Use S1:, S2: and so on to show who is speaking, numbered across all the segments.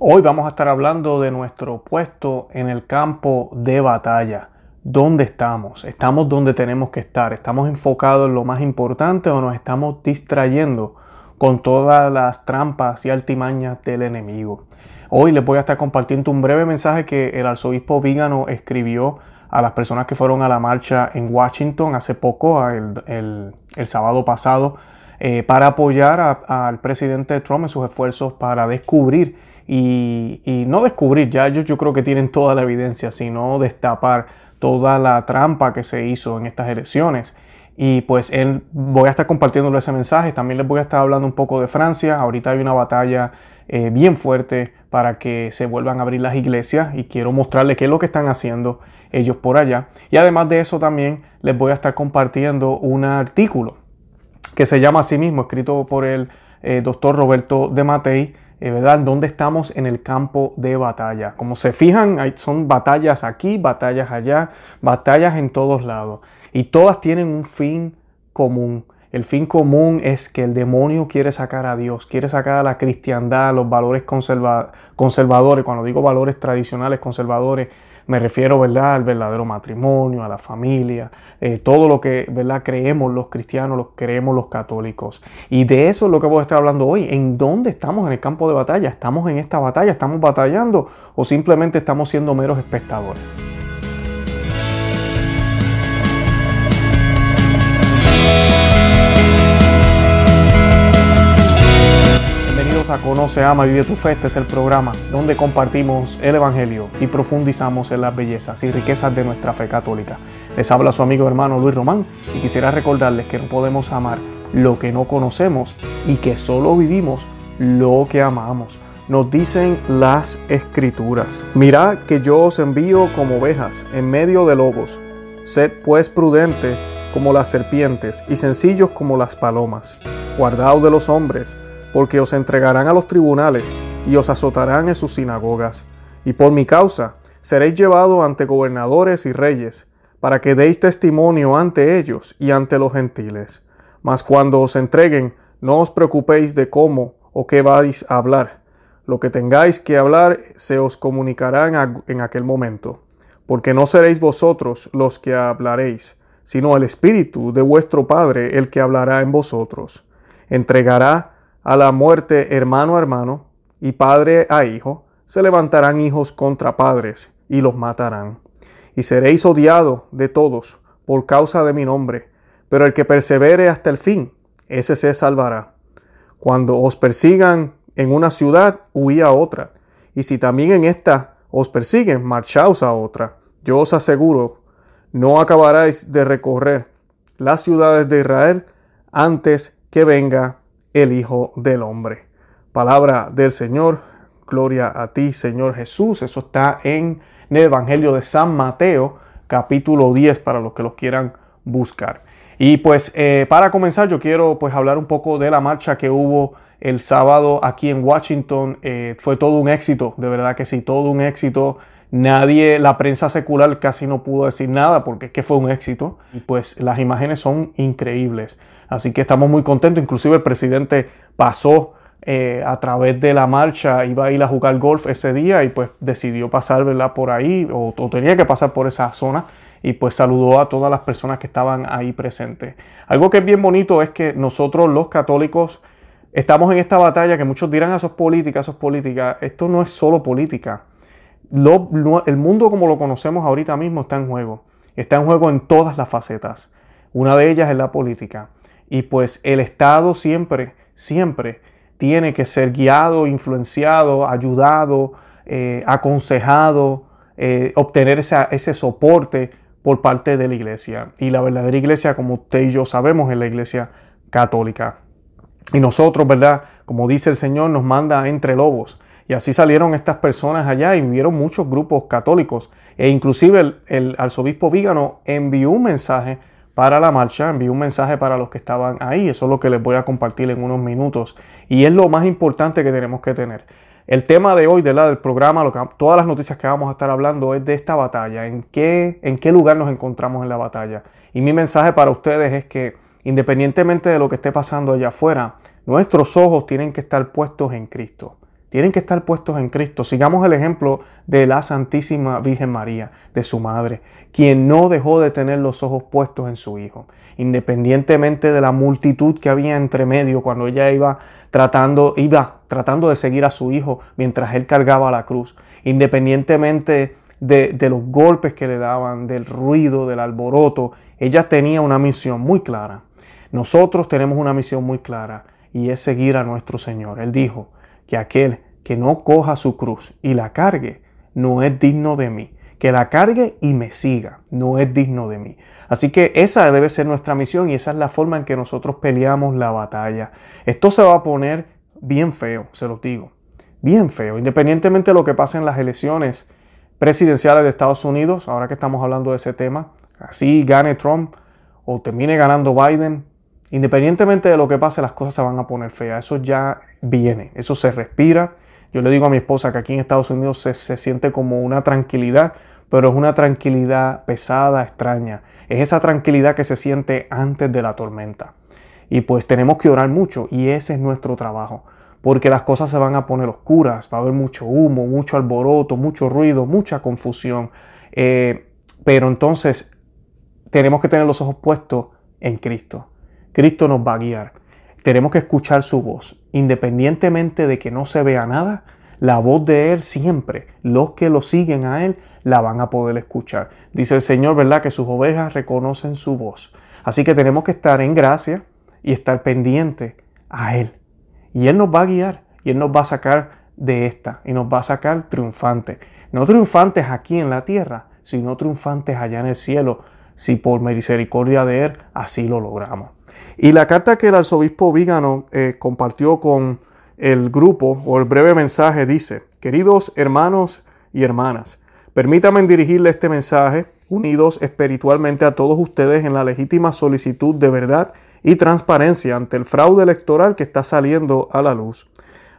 S1: Hoy vamos a estar hablando de nuestro puesto en el campo de batalla. ¿Dónde estamos? ¿Estamos donde tenemos que estar? ¿Estamos enfocados en lo más importante o nos estamos distrayendo con todas las trampas y altimañas del enemigo? Hoy les voy a estar compartiendo un breve mensaje que el arzobispo Vígano escribió a las personas que fueron a la marcha en Washington hace poco, el, sábado pasado, eh, para apoyar al presidente Trump en sus esfuerzos para descubrir y, no descubrir, ya ellos yo creo que tienen toda la evidencia, sino destapar toda la trampa que se hizo en estas elecciones. Y pues él, voy a estar compartiéndole ese mensaje. También les voy a estar hablando un poco de Francia. Ahorita hay una batalla eh, bien fuerte para que se vuelvan a abrir las iglesias y quiero mostrarles qué es lo que están haciendo ellos por allá. Y además de eso también les voy a estar compartiendo un artículo que se llama a sí mismo, escrito por el eh, doctor Roberto de Matei, ¿verdad? ¿Dónde estamos en el campo de batalla? Como se fijan, hay, son batallas aquí, batallas allá, batallas en todos lados. Y todas tienen un fin común. El fin común es que el demonio quiere sacar a Dios, quiere sacar a la cristiandad, los valores conservadores. Cuando digo valores tradicionales conservadores, me refiero ¿verdad? al verdadero matrimonio, a la familia, eh, todo lo que ¿verdad? creemos los cristianos, lo creemos los católicos. Y de eso es lo que voy a estar hablando hoy. ¿En dónde estamos en el campo de batalla? ¿Estamos en esta batalla? ¿Estamos batallando? ¿O simplemente estamos siendo meros espectadores? Conoce, Ama, Vive tu Fe. Este es el programa donde compartimos el Evangelio y profundizamos en las bellezas y riquezas de nuestra fe católica. Les habla su amigo hermano Luis Román y quisiera recordarles que no podemos amar lo que no conocemos y que solo vivimos lo que amamos. Nos dicen las escrituras. Mirad que yo os envío como ovejas en medio de lobos. Sed pues prudente como las serpientes y sencillos como las palomas. Guardaos de los hombres porque os entregarán a los tribunales y os azotarán en sus sinagogas. Y por mi causa seréis llevados ante gobernadores y reyes, para que deis testimonio ante ellos y ante los gentiles. Mas cuando os entreguen, no os preocupéis de cómo o qué vais a hablar. Lo que tengáis que hablar se os comunicará en aquel momento, porque no seréis vosotros los que hablaréis, sino el Espíritu de vuestro Padre el que hablará en vosotros. Entregará a la muerte hermano a hermano y padre a hijo, se levantarán hijos contra padres y los matarán. Y seréis odiados de todos por causa de mi nombre, pero el que persevere hasta el fin, ese se salvará. Cuando os persigan en una ciudad, huí a otra, y si también en esta os persiguen, marchaos a otra. Yo os aseguro, no acabaréis de recorrer las ciudades de Israel antes que venga el Hijo del Hombre. Palabra del Señor, gloria a ti Señor Jesús. Eso está en el Evangelio de San Mateo, capítulo 10, para los que los quieran buscar. Y pues eh, para comenzar yo quiero pues hablar un poco de la marcha que hubo el sábado aquí en Washington. Eh, fue todo un éxito, de verdad que sí, todo un éxito. Nadie, la prensa secular casi no pudo decir nada porque que fue un éxito. Y pues las imágenes son increíbles. Así que estamos muy contentos. Inclusive el presidente pasó eh, a través de la marcha, iba a ir a jugar golf ese día y pues decidió pasar por ahí o, tenía que pasar por esa zona y pues saludó a todas las personas que estaban ahí presentes. Algo que es bien bonito es que nosotros los católicos estamos en esta batalla que muchos dirán a esos políticas, esos políticas. Esto no es solo política. el mundo como lo conocemos ahorita mismo está en juego. Está en juego en todas las facetas. Una de ellas es la política. Y pues el Estado siempre, siempre tiene que ser guiado, influenciado, ayudado, eh, aconsejado, eh, obtener ese soporte por parte de la iglesia. Y la verdadera iglesia, como usted y yo sabemos, es la iglesia católica. Y nosotros, ¿verdad? Como dice el Señor, nos manda entre lobos. Y así salieron estas personas allá y vieron muchos grupos católicos. E inclusive el, el arzobispo Vígano envió un mensaje para la marcha, envié un mensaje para los que estaban ahí, eso es lo que les voy a compartir en unos minutos y es lo más importante que tenemos que tener. El tema de hoy la, del programa, todas las noticias que vamos a estar hablando es de esta batalla, en qué, en qué lugar nos encontramos en la batalla. Y mi mensaje para ustedes es que independientemente de lo que esté pasando allá afuera, nuestros ojos tienen que estar puestos en Cristo tienen que estar puestos en Cristo. Sigamos el ejemplo de la Santísima Virgen María, de su madre, quien no dejó de tener los ojos puestos en su Hijo, independientemente de la multitud que había entre medio cuando ella iba tratando, iba tratando de seguir a su Hijo mientras él cargaba la cruz, independientemente de, de los golpes que le daban, del ruido, del alboroto, ella tenía una misión muy clara. Nosotros tenemos una misión muy clara y es seguir a nuestro Señor. Él dijo que aquel que no coja su cruz y la cargue, no es digno de mí. Que la cargue y me siga, no es digno de mí. Así que esa debe ser nuestra misión y esa es la forma en que nosotros peleamos la batalla. Esto se va a poner bien feo, se lo digo. Bien feo, independientemente de lo que pase en las elecciones presidenciales de Estados Unidos, ahora que estamos hablando de ese tema, así gane Trump o termine ganando Biden, independientemente de lo que pase, las cosas se van a poner feas. Eso ya viene, eso se respira yo le digo a mi esposa que aquí en Estados Unidos se, siente como una tranquilidad, pero es una tranquilidad pesada, extraña. Es esa tranquilidad que se siente antes de la tormenta. Y pues tenemos que orar mucho y ese es nuestro trabajo. Porque las cosas se van a poner oscuras, va a haber mucho humo, mucho alboroto, mucho ruido, mucha confusión. Eh, pero entonces tenemos que tener los ojos puestos en Cristo. Cristo nos va a guiar. Tenemos que escuchar su voz, independientemente de que no se vea nada, la voz de Él siempre, los que lo siguen a Él, la van a poder escuchar. Dice el Señor, ¿verdad? Que sus ovejas reconocen su voz. Así que tenemos que estar en gracia y estar pendiente a Él. Y Él nos va a guiar y Él nos va a sacar de esta y nos va a sacar triunfantes. No triunfantes aquí en la tierra, sino triunfantes allá en el cielo, si por misericordia de Él así lo logramos. Y la carta que el arzobispo Vígano eh, compartió con el grupo o el breve mensaje dice, queridos hermanos y hermanas, permítanme dirigirle este mensaje unidos espiritualmente a todos ustedes en la legítima solicitud de verdad y transparencia ante el fraude electoral que está saliendo a la luz.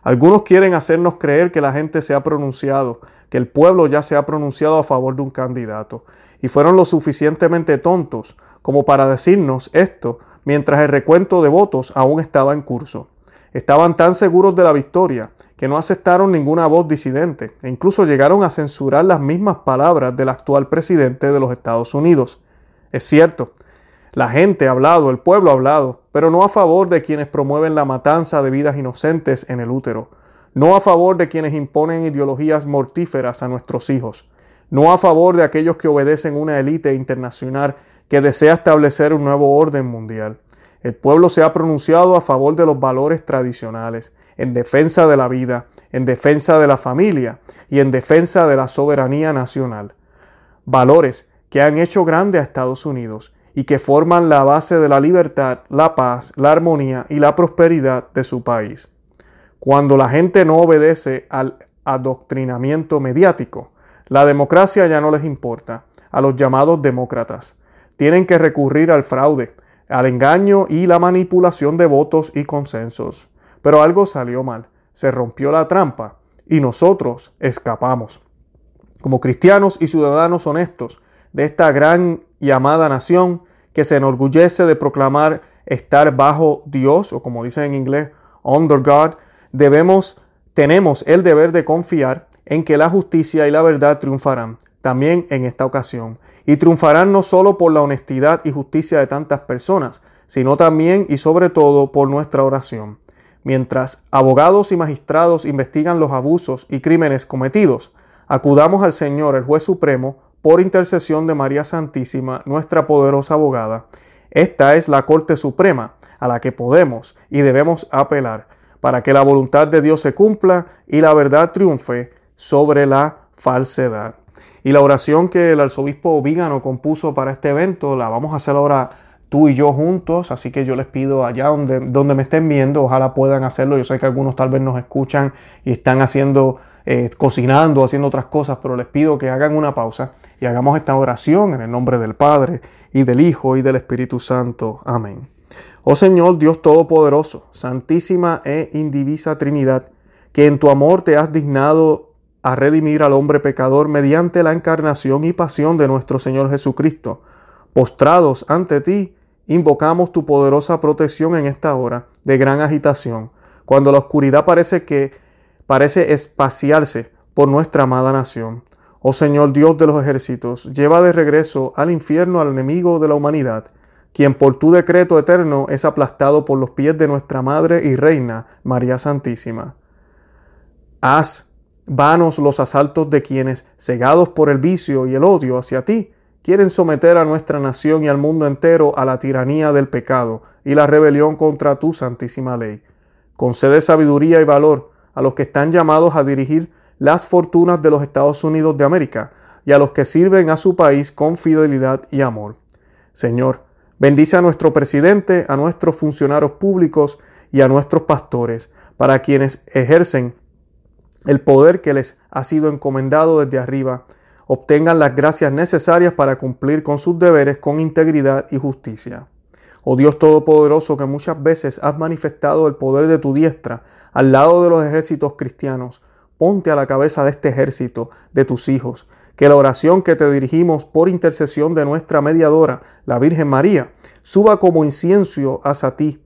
S1: Algunos quieren hacernos creer que la gente se ha pronunciado, que el pueblo ya se ha pronunciado a favor de un candidato, y fueron lo suficientemente tontos como para decirnos esto mientras el recuento de votos aún estaba en curso. Estaban tan seguros de la victoria que no aceptaron ninguna voz disidente e incluso llegaron a censurar las mismas palabras del actual presidente de los Estados Unidos. Es cierto, la gente ha hablado, el pueblo ha hablado, pero no a favor de quienes promueven la matanza de vidas inocentes en el útero, no a favor de quienes imponen ideologías mortíferas a nuestros hijos, no a favor de aquellos que obedecen una élite internacional que desea establecer un nuevo orden mundial. El pueblo se ha pronunciado a favor de los valores tradicionales, en defensa de la vida, en defensa de la familia y en defensa de la soberanía nacional. Valores que han hecho grande a Estados Unidos y que forman la base de la libertad, la paz, la armonía y la prosperidad de su país. Cuando la gente no obedece al adoctrinamiento mediático, la democracia ya no les importa a los llamados demócratas tienen que recurrir al fraude, al engaño y la manipulación de votos y consensos. Pero algo salió mal, se rompió la trampa y nosotros escapamos. Como cristianos y ciudadanos honestos de esta gran y amada nación que se enorgullece de proclamar estar bajo Dios, o como dicen en inglés, under God, debemos, tenemos el deber de confiar en que la justicia y la verdad triunfarán también en esta ocasión y triunfarán no solo por la honestidad y justicia de tantas personas, sino también y sobre todo por nuestra oración. Mientras abogados y magistrados investigan los abusos y crímenes cometidos, acudamos al Señor, el juez supremo, por intercesión de María Santísima, nuestra poderosa abogada. Esta es la Corte Suprema a la que podemos y debemos apelar para que la voluntad de Dios se cumpla y la verdad triunfe sobre la falsedad. Y la oración que el arzobispo Vígano compuso para este evento la vamos a hacer ahora tú y yo juntos, así que yo les pido allá donde, donde me estén viendo, ojalá puedan hacerlo. Yo sé que algunos tal vez nos escuchan y están haciendo, eh, cocinando, haciendo otras cosas, pero les pido que hagan una pausa y hagamos esta oración en el nombre del Padre y del Hijo y del Espíritu Santo. Amén. Oh Señor Dios Todopoderoso, Santísima e Indivisa Trinidad, que en tu amor te has dignado a redimir al hombre pecador mediante la encarnación y pasión de nuestro Señor Jesucristo. Postrados ante ti, invocamos tu poderosa protección en esta hora de gran agitación, cuando la oscuridad parece que parece espaciarse por nuestra amada nación. Oh Señor Dios de los ejércitos, lleva de regreso al infierno al enemigo de la humanidad, quien por tu decreto eterno es aplastado por los pies de nuestra Madre y Reina, María Santísima. Haz vanos los asaltos de quienes, cegados por el vicio y el odio hacia ti, quieren someter a nuestra nación y al mundo entero a la tiranía del pecado y la rebelión contra tu santísima ley. Concede sabiduría y valor a los que están llamados a dirigir las fortunas de los Estados Unidos de América y a los que sirven a su país con fidelidad y amor. Señor, bendice a nuestro presidente, a nuestros funcionarios públicos y a nuestros pastores, para quienes ejercen el poder que les ha sido encomendado desde arriba, obtengan las gracias necesarias para cumplir con sus deberes con integridad y justicia. Oh Dios Todopoderoso, que muchas veces has manifestado el poder de tu diestra al lado de los ejércitos cristianos, ponte a la cabeza de este ejército, de tus hijos, que la oración que te dirigimos por intercesión de nuestra mediadora, la Virgen María, suba como incienso hacia ti,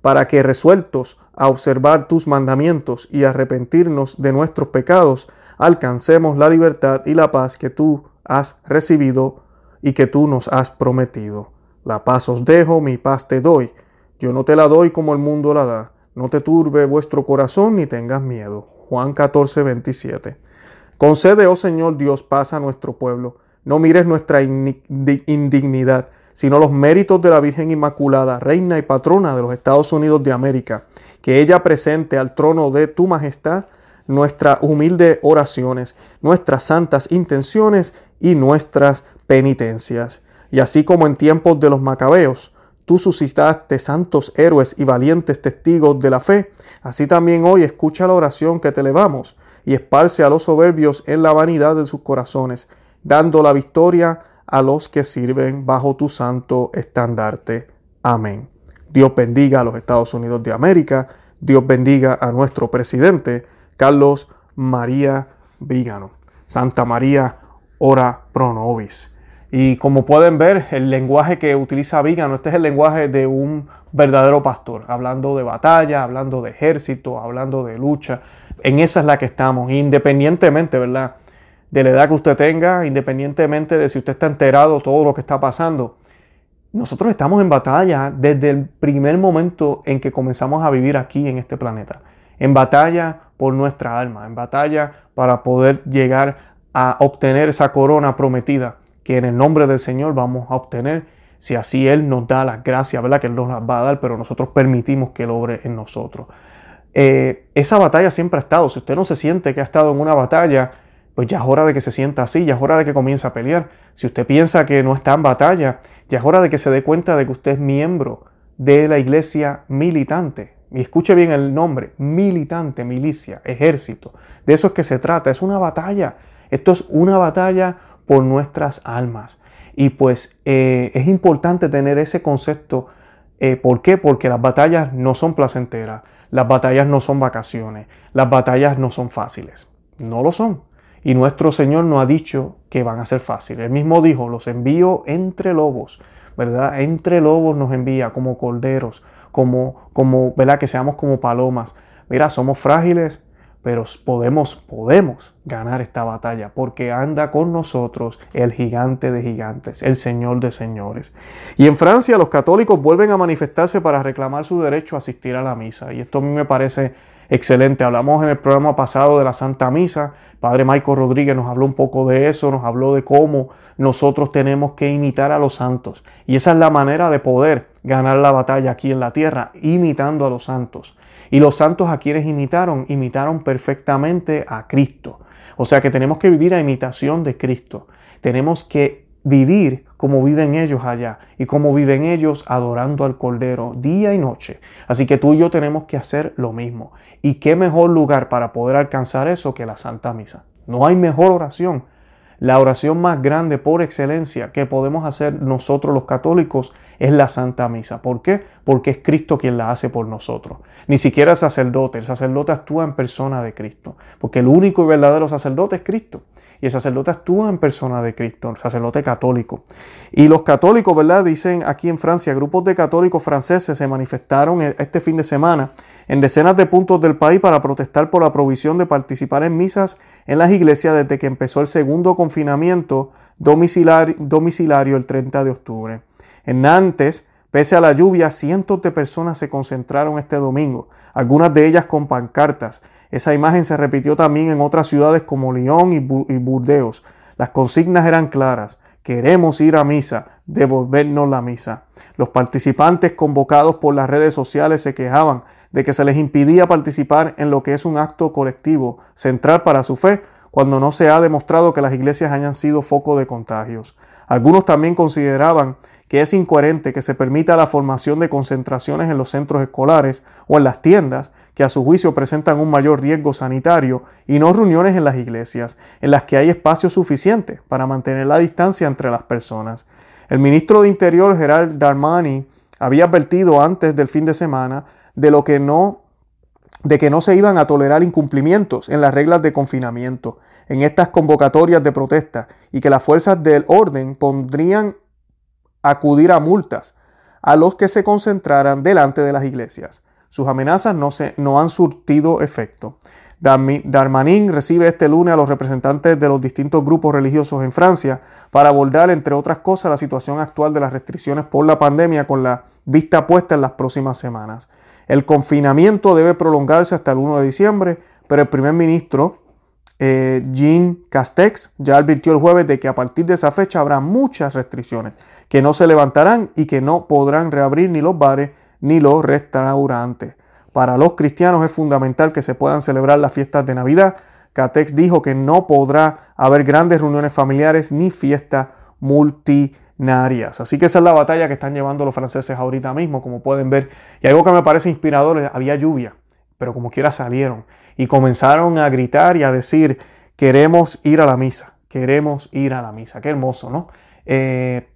S1: para que resueltos a observar tus mandamientos y arrepentirnos de nuestros pecados, alcancemos la libertad y la paz que tú has recibido y que tú nos has prometido. La paz os dejo, mi paz te doy. Yo no te la doy como el mundo la da. No te turbe vuestro corazón ni tengas miedo. Juan 14, 27. Concede, oh Señor Dios, paz a nuestro pueblo. No mires nuestra indignidad, sino los méritos de la Virgen Inmaculada, Reina y Patrona de los Estados Unidos de América, que ella presente al trono de tu majestad nuestras humildes oraciones, nuestras santas intenciones y nuestras penitencias. Y así como en tiempos de los macabeos, tú suscitaste santos héroes y valientes testigos de la fe, así también hoy escucha la oración que te elevamos y esparce a los soberbios en la vanidad de sus corazones, dando la victoria a los que sirven bajo tu santo estandarte. Amén. Dios bendiga a los Estados Unidos de América, Dios bendiga a nuestro presidente, Carlos María Vígano. Santa María, ora pro nobis. Y como pueden ver, el lenguaje que utiliza Vígano, este es el lenguaje de un verdadero pastor, hablando de batalla, hablando de ejército, hablando de lucha. En esa es la que estamos, independientemente, ¿verdad? De la edad que usted tenga, independientemente de si usted está enterado de todo lo que está pasando. Nosotros estamos en batalla desde el primer momento en que comenzamos a vivir aquí en este planeta. En batalla por nuestra alma, en batalla para poder llegar a obtener esa corona prometida que en el nombre del Señor vamos a obtener si así Él nos da las gracias, ¿verdad? Que Él nos las va a dar, pero nosotros permitimos que Él obre en nosotros. Eh, esa batalla siempre ha estado. Si usted no se siente que ha estado en una batalla, pues ya es hora de que se sienta así, ya es hora de que comience a pelear. Si usted piensa que no está en batalla, ya es hora de que se dé cuenta de que usted es miembro de la iglesia militante. Y escuche bien el nombre, militante, milicia, ejército. De eso es que se trata, es una batalla. Esto es una batalla por nuestras almas. Y pues eh, es importante tener ese concepto. Eh, ¿Por qué? Porque las batallas no son placenteras, las batallas no son vacaciones, las batallas no son fáciles. No lo son. Y nuestro Señor no ha dicho que van a ser fáciles. Él mismo dijo, los envío entre lobos, ¿verdad? Entre lobos nos envía como corderos, como, como, ¿verdad? Que seamos como palomas. Mira, somos frágiles, pero podemos, podemos ganar esta batalla porque anda con nosotros el gigante de gigantes, el Señor de señores. Y en Francia los católicos vuelven a manifestarse para reclamar su derecho a asistir a la misa. Y esto a mí me parece excelente. Hablamos en el programa pasado de la Santa Misa. Padre Michael Rodríguez nos habló un poco de eso, nos habló de cómo nosotros tenemos que imitar a los santos. Y esa es la manera de poder ganar la batalla aquí en la tierra, imitando a los santos. Y los santos a quienes imitaron, imitaron perfectamente a Cristo. O sea que tenemos que vivir a imitación de Cristo. Tenemos que vivir como viven ellos allá y como viven ellos adorando al Cordero día y noche. Así que tú y yo tenemos que hacer lo mismo. ¿Y qué mejor lugar para poder alcanzar eso que la Santa Misa? No hay mejor oración. La oración más grande por excelencia que podemos hacer nosotros los católicos es la Santa Misa. ¿Por qué? Porque es Cristo quien la hace por nosotros. Ni siquiera el sacerdote. El sacerdote actúa en persona de Cristo. Porque el único y verdadero sacerdote es Cristo. Y el sacerdote actúa en persona de Cristo, el sacerdote católico. Y los católicos, ¿verdad? Dicen aquí en Francia, grupos de católicos franceses se manifestaron e-, este fin de semana en decenas de puntos del país para protestar por la provisión de participar en misas en las iglesias desde que empezó el segundo confinamiento domiciliario, domiciliario el 30 de octubre. En Nantes, pese a la lluvia, cientos de personas se concentraron este domingo, algunas de ellas con pancartas. Esa imagen se repitió también en otras ciudades como Lyon y, Burdeos. Las consignas eran claras. Queremos ir a misa, devolvernos la misa. Los participantes convocados por las redes sociales se quejaban de que se les impidía participar en lo que es un acto colectivo central para su fe, cuando no se ha demostrado que las iglesias hayan sido foco de contagios. Algunos también consideraban que es incoherente que se permita la formación de concentraciones en los centros escolares o en las tiendas que a su juicio presentan un mayor riesgo sanitario y no reuniones en las iglesias, en las que hay espacio suficiente para mantener la distancia entre las personas. El ministro de Interior Gerard Darmani había advertido antes del fin de semana de lo que no de que no se iban a tolerar incumplimientos en las reglas de confinamiento en estas convocatorias de protesta y que las fuerzas del orden pondrían acudir a multas a los que se concentraran delante de las iglesias. Sus amenazas no, se, no han surtido efecto. Darmanin recibe este lunes a los representantes de los distintos grupos religiosos en Francia para abordar, entre otras cosas, la situación actual de las restricciones por la pandemia con la vista puesta en las próximas semanas. El confinamiento debe prolongarse hasta el 1 de diciembre, pero el primer ministro eh, Jean Castex ya advirtió el jueves de que a partir de esa fecha habrá muchas restricciones que no se levantarán y que no podrán reabrir ni los bares ni los restaurantes. Para los cristianos es fundamental que se puedan celebrar las fiestas de Navidad. Castex dijo que no podrá haber grandes reuniones familiares ni fiestas multinarias. Así que esa es la batalla que están llevando los franceses ahorita mismo, como pueden ver. Y algo que me parece inspirador, había lluvia, pero como quiera salieron y comenzaron a gritar y a decir, queremos ir a la misa, queremos ir a la misa. Qué hermoso, ¿no? Eh,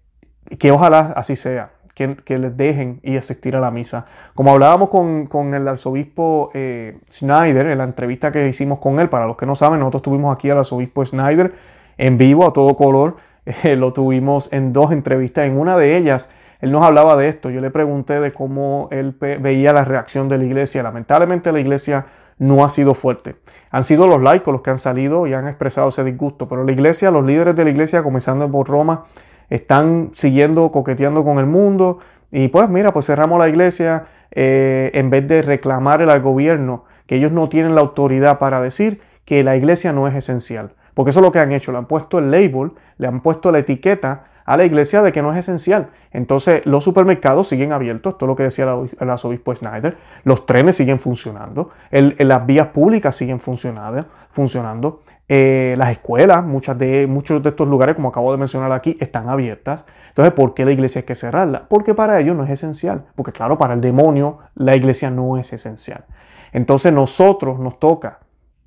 S1: que ojalá así sea, que, les dejen y asistir a la misa. Como hablábamos con, el arzobispo eh, Schneider en la entrevista que hicimos con él, para los que no saben, nosotros tuvimos aquí al arzobispo Schneider en vivo, a todo color, eh, lo tuvimos en dos entrevistas, en una de ellas él nos hablaba de esto. Yo le pregunté de cómo él veía la reacción de la iglesia. Lamentablemente la iglesia no ha sido fuerte. Han sido los laicos los que han salido y han expresado ese disgusto, pero la iglesia, los líderes de la iglesia, comenzando por Roma, están siguiendo, coqueteando con el mundo. Y pues mira, pues cerramos la iglesia eh, en vez de reclamar al gobierno que ellos no tienen la autoridad para decir que la iglesia no es esencial. Porque eso es lo que han hecho, le han puesto el label, le han puesto la etiqueta a la iglesia de que no es esencial. Entonces los supermercados siguen abiertos, esto es lo que decía el arzobispo Snyder, los trenes siguen funcionando, las vías públicas siguen funcionando, funcionando eh, las escuelas, muchas de, muchos de estos lugares, como acabo de mencionar aquí, están abiertas. Entonces, ¿por qué la iglesia hay que cerrarla? Porque para ellos no es esencial. Porque claro, para el demonio la iglesia no es esencial. Entonces nosotros nos toca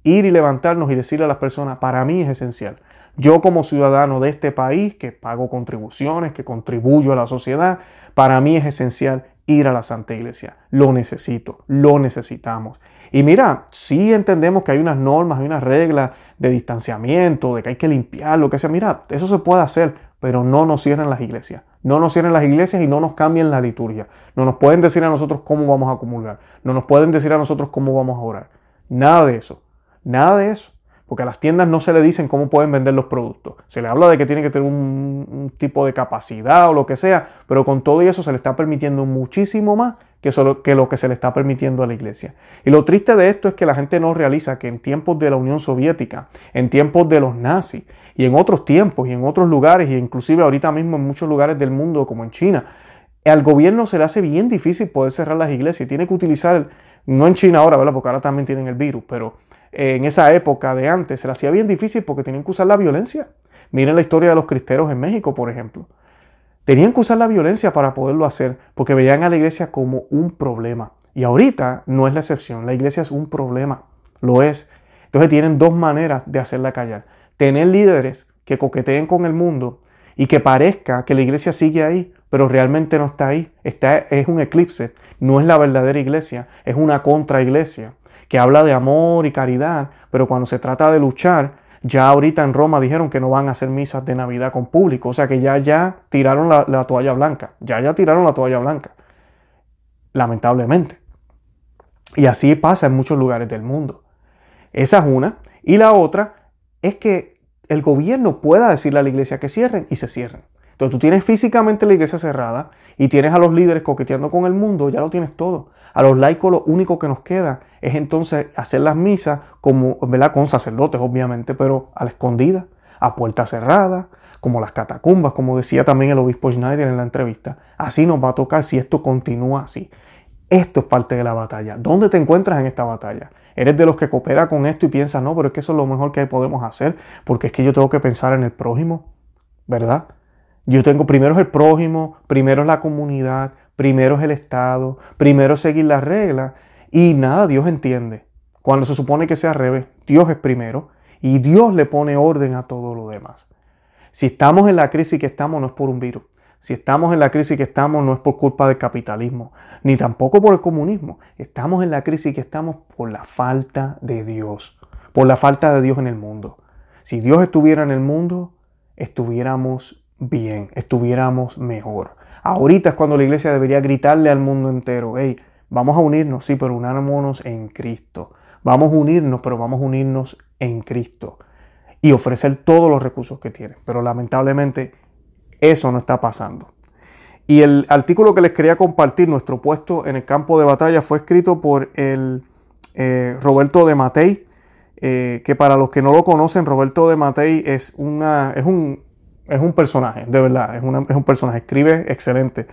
S1: ir y levantarnos y decirle a las personas, para mí es esencial. Yo como ciudadano de este país, que pago contribuciones, que contribuyo a la sociedad, para mí es esencial ir a la Santa Iglesia. Lo necesito, lo necesitamos. Y mira, sí entendemos que hay unas normas, hay unas reglas de distanciamiento, de que hay que limpiar, lo que sea. Mira, eso se puede hacer, pero no nos cierren las iglesias. No nos cierren las iglesias y no nos cambien la liturgia. No nos pueden decir a nosotros cómo vamos a comulgar. No nos pueden decir a nosotros cómo vamos a orar. Nada de eso. Nada de eso. Porque a las tiendas no se le dicen cómo pueden vender los productos. Se le habla de que tiene que tener un, tipo de capacidad o lo que sea, pero con todo eso se le está permitiendo muchísimo más que, que lo que se le está permitiendo a la iglesia. Y lo triste de esto es que la gente no realiza que en tiempos de la Unión Soviética, en tiempos de los nazis y en otros tiempos y en otros lugares, e inclusive ahorita mismo en muchos lugares del mundo como en China, al gobierno se le hace bien difícil poder cerrar las iglesias. Tiene que utilizar, no en China ahora, ¿verdad? Porque ahora también tienen el virus, pero en esa época de antes se le hacía bien difícil porque tenían que usar la violencia. Miren la historia de los cristeros en México, por ejemplo. Tenían que usar la violencia para poderlo hacer porque veían a la iglesia como un problema. Y ahorita no es la excepción, la iglesia es un problema, lo es. Entonces tienen dos maneras de hacerla callar. Tener líderes que coqueteen con el mundo y que parezca que la iglesia sigue ahí, pero realmente no está ahí. Está, es un eclipse, no es la verdadera iglesia, es una contra iglesia que habla de amor y caridad, pero cuando se trata de luchar, Ya ahorita en Roma dijeron que no van a hacer misas de Navidad con público, o sea que ya, ya tiraron la, la toalla blanca, ya, ya tiraron la toalla blanca, lamentablemente. Y así pasa en muchos lugares del mundo. Esa es una. Y la otra es que el gobierno pueda decirle a la iglesia que cierren y se cierren. Entonces tú tienes físicamente la iglesia cerrada y tienes a los líderes coqueteando con el mundo, ya lo tienes todo. A los laicos lo único que nos queda es entonces hacer las misas como, ¿verdad? Con sacerdotes, obviamente, pero a la escondida, a puerta cerrada, como las catacumbas, como decía también el obispo Schneider en la entrevista. Así nos va a tocar si esto continúa así. Esto es parte de la batalla. ¿Dónde te encuentras en esta batalla? ¿Eres de los que coopera con esto y piensas, no, pero es que eso es lo mejor que podemos hacer, porque es que yo tengo que pensar en el prójimo, ¿verdad? Yo tengo, primero es el prójimo, primero es la comunidad, primero es el Estado, primero seguir las reglas y nada, Dios entiende. Cuando se supone que sea al revés, Dios es primero y Dios le pone orden a todo lo demás. Si estamos en la crisis que estamos no es por un virus, si estamos en la crisis que estamos no es por culpa del capitalismo, ni tampoco por el comunismo. Estamos en la crisis que estamos por la falta de Dios, por la falta de Dios en el mundo. Si Dios estuviera en el mundo, estuviéramos bien, estuviéramos mejor. Ahorita es cuando la iglesia debería gritarle al mundo entero, hey, vamos a unirnos, sí, pero unámonos en Cristo. Vamos a unirnos, pero vamos a unirnos en Cristo. Y ofrecer todos los recursos que tiene. Pero lamentablemente eso no está pasando. Y el artículo que les quería compartir, nuestro puesto en el campo de batalla, fue escrito por el eh, Roberto de Matei, eh, que para los que no lo conocen, Roberto de Matei es, una, es, un, es un personaje, de verdad, es, es un personaje, escribe excelente.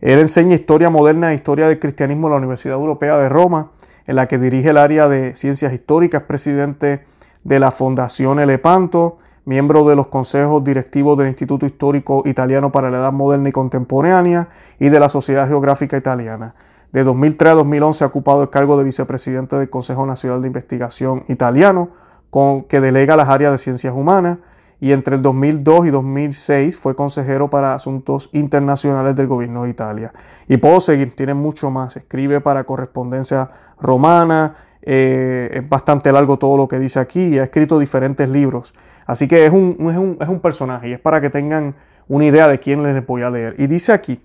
S1: Él enseña historia moderna e historia del cristianismo en la Universidad Europea de Roma, en la que dirige el área de ciencias históricas, presidente de la Fundación Elepanto, miembro de los consejos directivos del Instituto Histórico Italiano para la Edad Moderna y Contemporánea y de la Sociedad Geográfica Italiana. De 2003 a 2011 ha ocupado el cargo de vicepresidente del Consejo Nacional de Investigación Italiano, con, que delega las áreas de ciencias humanas, y entre el 2002 y 2006 fue consejero para asuntos internacionales del gobierno de Italia. Y puedo seguir, tiene mucho más. Escribe para correspondencia romana, eh, es bastante largo todo lo que dice aquí y ha escrito diferentes libros. Así que es un, es un, personaje y es para que tengan una idea de quién les voy a leer. Y dice aquí,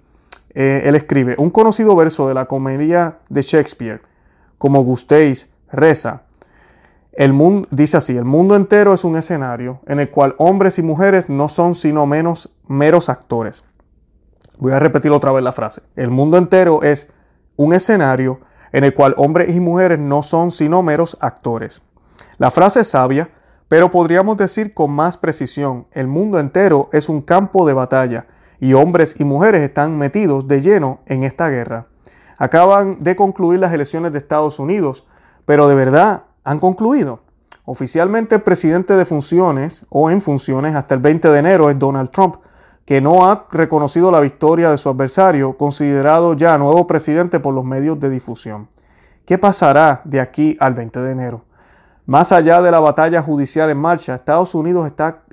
S1: eh, él escribe, un conocido verso de la comedia de Shakespeare, como gustéis, reza. El mundo, dice así, el mundo entero es un escenario en el cual hombres y mujeres no son sino menos meros actores. Voy a repetir otra vez la frase. El mundo entero es un escenario en el cual hombres y mujeres no son sino meros actores. La frase es sabia pero podríamos decir con más precisión, el mundo entero es un campo de batalla y hombres y mujeres están metidos de lleno en esta guerra. Acaban de concluir las elecciones de Estados Unidos, pero de verdad han concluido. Oficialmente el presidente de funciones o en funciones hasta el 20 de enero es Donald Trump, que no ha reconocido la victoria de su adversario, considerado ya nuevo presidente por los medios de difusión. ¿Qué pasará de aquí al 20 de enero? Más allá de la batalla judicial en marcha, Estados Unidos está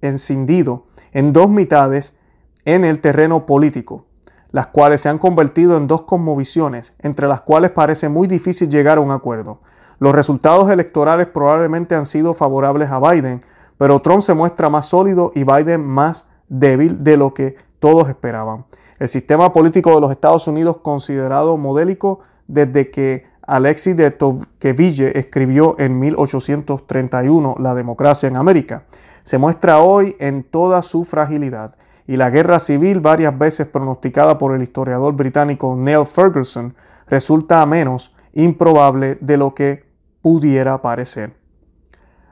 S1: encendido en dos mitades en el terreno político, las cuales se han convertido en dos conmovisiones, entre las cuales parece muy difícil llegar a un acuerdo. Los resultados electorales probablemente han sido favorables a Biden, pero Trump se muestra más sólido y Biden más débil de lo que todos esperaban. El sistema político de los Estados Unidos considerado modélico desde que Alexis de Tocqueville escribió en 1831 La democracia en América. Se muestra hoy en toda su fragilidad y la guerra civil, varias veces pronosticada por el historiador británico Neil Ferguson, resulta menos improbable de lo que pudiera parecer.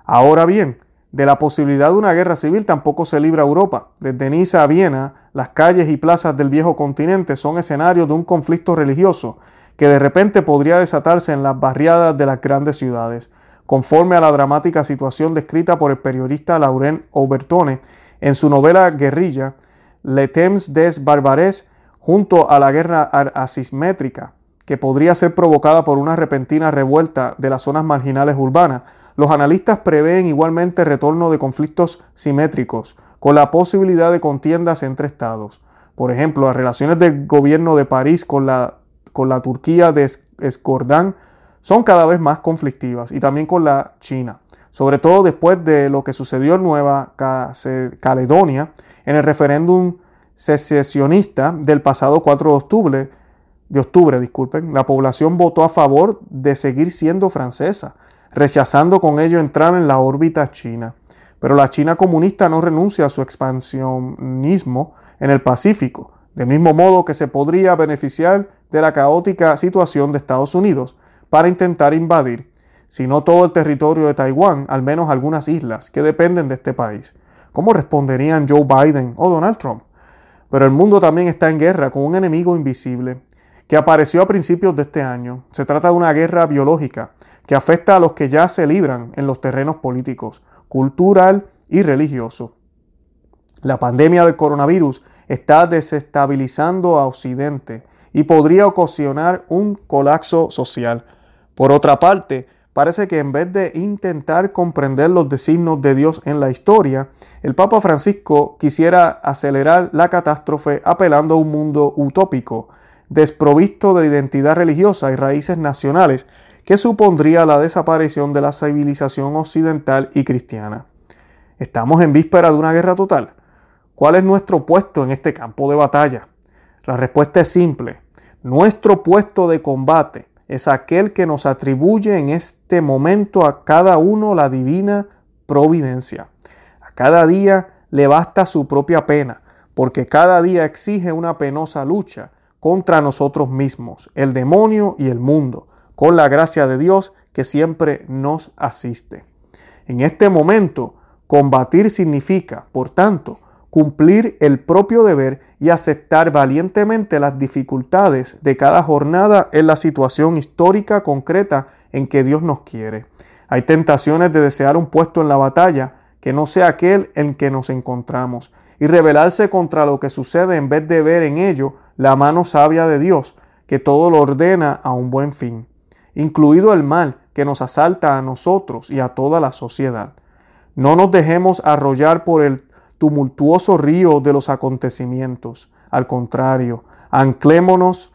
S1: Ahora bien, de la posibilidad de una guerra civil tampoco se libra Europa. Desde Niza a Viena, las calles y plazas del viejo continente son escenarios de un conflicto religioso que de repente podría desatarse en las barriadas de las grandes ciudades, conforme a la dramática situación descrita por el periodista Laurent Aubertone en su novela Guerrilla, Le Temps des Barbares, junto a la guerra asimétrica, que podría ser provocada por una repentina revuelta de las zonas marginales urbanas, los analistas prevén igualmente retorno de conflictos simétricos, con la posibilidad de contiendas entre estados. Por ejemplo, las relaciones del gobierno de París con la con la Turquía de Escordán son cada vez más conflictivas y también con la China. sobre todo después de lo que sucedió en Nueva Caledonia en el referéndum secesionista del pasado 4 de octubre, de octubre, disculpen, la población votó a favor de seguir siendo francesa, rechazando con ello entrar en la órbita china. Pero la China comunista no renuncia a su expansionismo en el Pacífico, del mismo modo que se podría beneficiar de la caótica situación de Estados Unidos para intentar invadir, si no todo el territorio de Taiwán, al menos algunas islas que dependen de este país. ¿Cómo responderían Joe Biden o Donald Trump? Pero el mundo también está en guerra con un enemigo invisible que apareció a principios de este año. Se trata de una guerra biológica que afecta a los que ya se libran en los terrenos políticos, cultural y religioso. La pandemia del coronavirus está desestabilizando a Occidente y podría ocasionar un colapso social. Por otra parte, parece que en vez de intentar comprender los designios de Dios en la historia, el Papa Francisco quisiera acelerar la catástrofe apelando a un mundo utópico, desprovisto de identidad religiosa y raíces nacionales, que supondría la desaparición de la civilización occidental y cristiana. ¿Estamos en víspera de una guerra total? ¿Cuál es nuestro puesto en este campo de batalla? La respuesta es simple. Nuestro puesto de combate es aquel que nos atribuye en este momento a cada uno la divina providencia. A cada día le basta su propia pena, porque cada día exige una penosa lucha contra nosotros mismos, el demonio y el mundo, con la gracia de Dios que siempre nos asiste. En este momento, combatir significa, por tanto, cumplir el propio deber y aceptar valientemente las dificultades de cada jornada en la situación histórica concreta en que Dios nos quiere. Hay tentaciones de desear un puesto en la batalla que no sea aquel en que nos encontramos y rebelarse contra lo que sucede en vez de ver en ello la mano sabia de Dios que todo lo ordena a un buen fin, incluido el mal que nos asalta a nosotros y a toda la sociedad. No nos dejemos arrollar por el tumultuoso río de los acontecimientos. Al contrario, anclémonos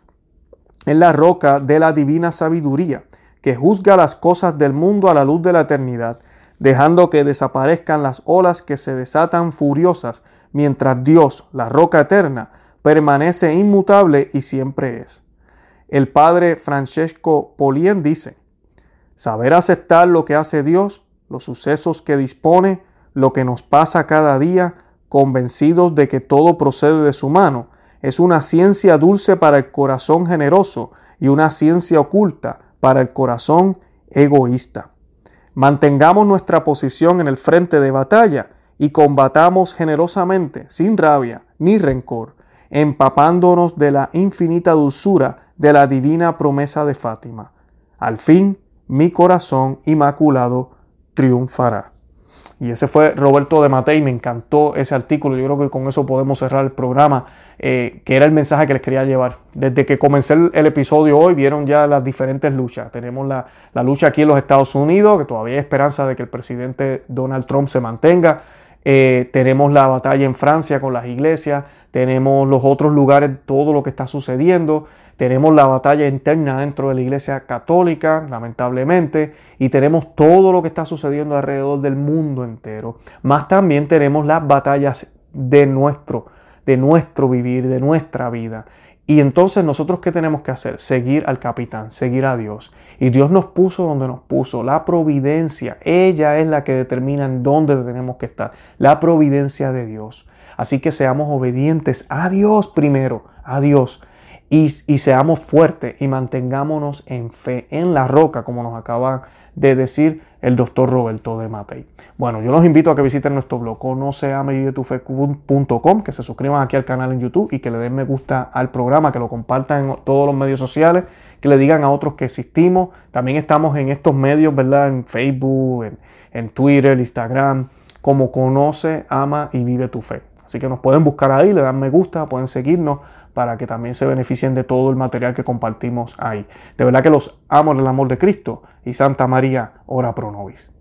S1: en la roca de la divina sabiduría, que juzga las cosas del mundo a la luz de la eternidad, dejando que desaparezcan las olas que se desatan furiosas, mientras Dios, la roca eterna, permanece inmutable y siempre es. El padre Francesco Polien dice, saber aceptar lo que hace Dios, los sucesos que dispone, lo que nos pasa cada día, convencidos de que todo procede de su mano, es una ciencia dulce para el corazón generoso y una ciencia oculta para el corazón egoísta. Mantengamos nuestra posición en el frente de batalla y combatamos generosamente, sin rabia ni rencor, empapándonos de la infinita dulzura de la divina promesa de Fátima. Al fin, mi corazón inmaculado triunfará. Y ese fue Roberto de Matei, me encantó ese artículo, yo creo que con eso podemos cerrar el programa, eh, que era el mensaje que les quería llevar. Desde que comencé el, episodio hoy vieron ya las diferentes luchas. Tenemos la, lucha aquí en los Estados Unidos, que todavía hay esperanza de que el presidente Donald Trump se mantenga. Eh, tenemos la batalla en Francia con las iglesias, tenemos los otros lugares, todo lo que está sucediendo. Tenemos la batalla interna dentro de la Iglesia Católica, lamentablemente, y tenemos todo lo que está sucediendo alrededor del mundo entero. Más también tenemos las batallas de nuestro, de nuestro vivir, de nuestra vida. Y entonces nosotros qué tenemos que hacer? Seguir al capitán, seguir a Dios. Y Dios nos puso donde nos puso. La providencia, ella es la que determina en dónde tenemos que estar. La providencia de Dios. Así que seamos obedientes a Dios primero, a Dios y, seamos fuertes y mantengámonos en fe, en la roca, como nos acaba de decir el doctor Roberto de Matei. Bueno, yo los invito a que visiten nuestro blog no que se suscriban aquí al canal en YouTube y que le den me gusta al programa, que lo compartan en todos los medios sociales, que le digan a otros que existimos. También estamos en estos medios, ¿verdad? En Facebook, en Twitter, Instagram, como conoce, ama y vive tu fe. Así que nos pueden buscar ahí, le dan me gusta, pueden seguirnos para que también se beneficien de todo el material que compartimos ahí. De verdad que los amo en el amor de Cristo y Santa María, ora pro nobis.